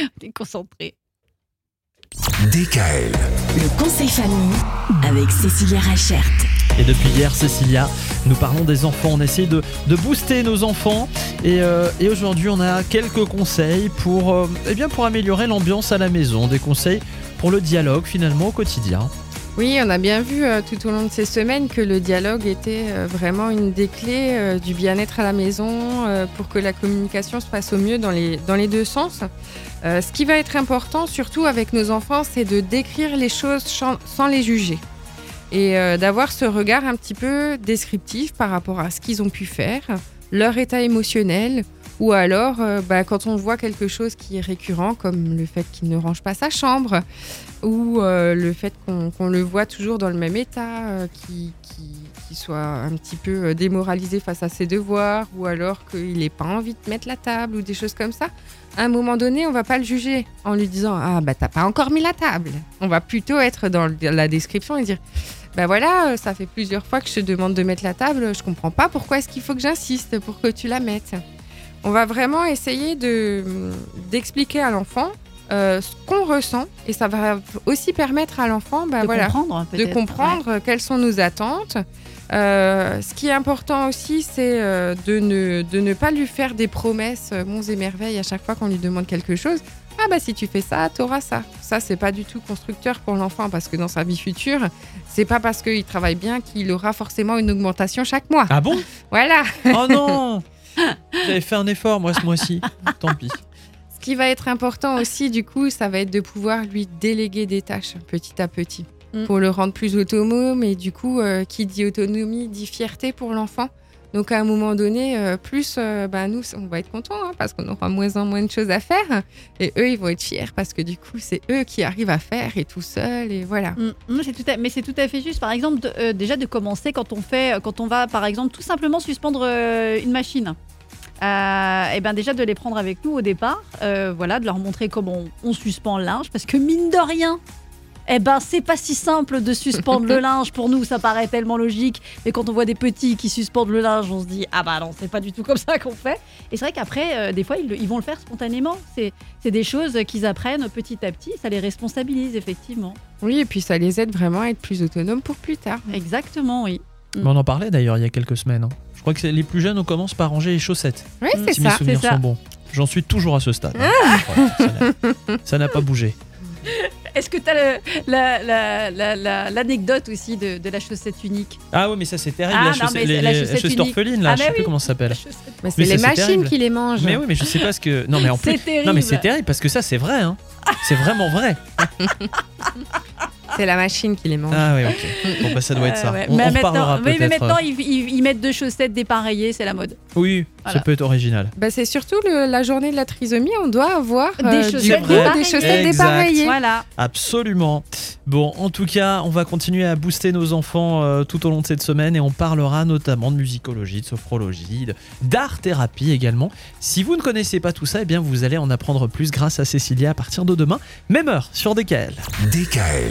T'es concentré. DKL. Le conseil famille avec Cécilia Rachert. Et depuis hier, Cécilia, nous parlons des enfants. On essaie de, de booster nos enfants. Et, euh, et aujourd'hui, on a quelques conseils pour, euh, eh bien, pour améliorer l'ambiance à la maison. Des conseils pour le dialogue finalement au quotidien. Oui, on a bien vu euh, tout au long de ces semaines que le dialogue était euh, vraiment une des clés euh, du bien-être à la maison pour que la communication se passe au mieux dans les, dans les deux sens. Ce qui va être important, surtout avec nos enfants, c'est de décrire les choses sans les juger et d'avoir ce regard un petit peu descriptif par rapport à ce qu'ils ont pu faire, leur état émotionnel, ou alors bah, quand on voit quelque chose qui est récurrent, comme le fait qu'il ne range pas sa chambre, ou euh, le fait qu'on le voit toujours dans le même état, euh, qui, soit un petit peu euh, démoralisé face à ses devoirs, ou alors qu'il n'ait pas envie de mettre la table, ou des choses comme ça. À un moment donné, on va pas le juger en lui disant Ah, bah t'as pas encore mis la table. On va plutôt être dans la description et dire Bah voilà, euh, ça fait plusieurs fois que je te demande de mettre la table, je comprends pas pourquoi est-ce qu'il faut que j'insiste pour que tu la mettes. On va vraiment essayer de d'expliquer à l'enfant euh, ce qu'on ressent et ça va aussi permettre à l'enfant bah, de voilà, comprendre, de peut-être. comprendre quelles sont nos attentes. Euh, ce qui est important aussi, c'est euh, de, ne, de ne pas lui faire des promesses euh, monts et merveilles à chaque fois qu'on lui demande quelque chose. Ah bah si tu fais ça, t'auras ça. Ça c'est pas du tout constructeur pour l'enfant parce que dans sa vie future, c'est pas parce qu'il travaille bien qu'il aura forcément une augmentation chaque mois. Ah bon? Voilà. Oh non J'avais fait un effort moi ce mois-ci. Tant pis. Ce qui va être important aussi, du coup, ça va être de pouvoir lui déléguer des tâches petit à petit Mm. pour le rendre plus autonome. Et du coup, euh, qui dit autonomie dit fierté pour l'enfant. Donc à un moment donné, euh, plus euh, bah, nous, on va être contents hein, parce qu'on aura moins en moins de choses à faire. Et eux, ils vont être fiers parce que du coup, c'est eux qui arrivent à faire et tout seul. Et voilà. Mm, c'est tout à- mais c'est tout à fait juste. Par exemple, de- euh, déjà de commencer quand on fait, quand on va, par exemple, tout simplement suspendre une machine. Et ben déjà de les prendre avec nous au départ, euh, voilà, de leur montrer comment on, on suspend le linge, parce que mine de rien. Eh ben, c'est pas si simple de suspendre le linge. Pour nous, ça paraît tellement logique. Mais quand on voit des petits qui suspendent le linge, on se dit Ah bah non, c'est pas du tout comme ça qu'on fait. Et c'est vrai qu'après, euh, des fois, ils, vont le faire spontanément. C'est c'est des choses qu'ils apprennent petit à petit. Ça les responsabilise, effectivement. Oui, et puis ça les aide vraiment à être plus autonomes pour plus tard. Exactement, oui. Mais on en parlait d'ailleurs il y a quelques semaines. hein. Je crois que les plus jeunes, on commence par ranger les chaussettes. Oui, c'est si mes ça. souvenirs ça. sont bons. J'en suis toujours à ce stade. hein. Voilà, ça n'a- pas bougé. Est-ce que tu as la, la- la- la- l'anecdote aussi de, de la chaussette unique? Ah oui, mais ça c'est terrible. Ah la non, chaussette, les, c'est la chaussette unique. orphelines, là, Ah, je sais plus comment ça s'appelle. Mais c'est les machines terrible. qui les mangent. Mais oui, mais je sais pas ce que. Non, mais en plus. C'est terrible. Non, mais c'est terrible parce que ça c'est vrai. Hein. C'est vraiment vrai. C'est la machine qui les mange. Ah oui, ok. Bon, bah ça doit être ça. Euh, ouais. On, mais on maintenant, oui, mais maintenant ils, ils- ils mettent deux chaussettes dépareillées, c'est la mode. Oui, Voilà. ça peut être original. Bah, c'est surtout le- la journée de la trisomie, on doit avoir Des euh, chaussettes coup, dépareillées. des chaussettes Exact. dépareillées. Voilà. Absolument. Bon, en tout cas, on va continuer à booster nos enfants euh, tout au long de cette semaine et on parlera notamment de musicologie, de sophrologie, d'art-thérapie également. Si vous ne connaissez pas tout ça, eh bien vous allez en apprendre plus grâce à Cécilia à partir de demain, même heure sur DKL. DKL.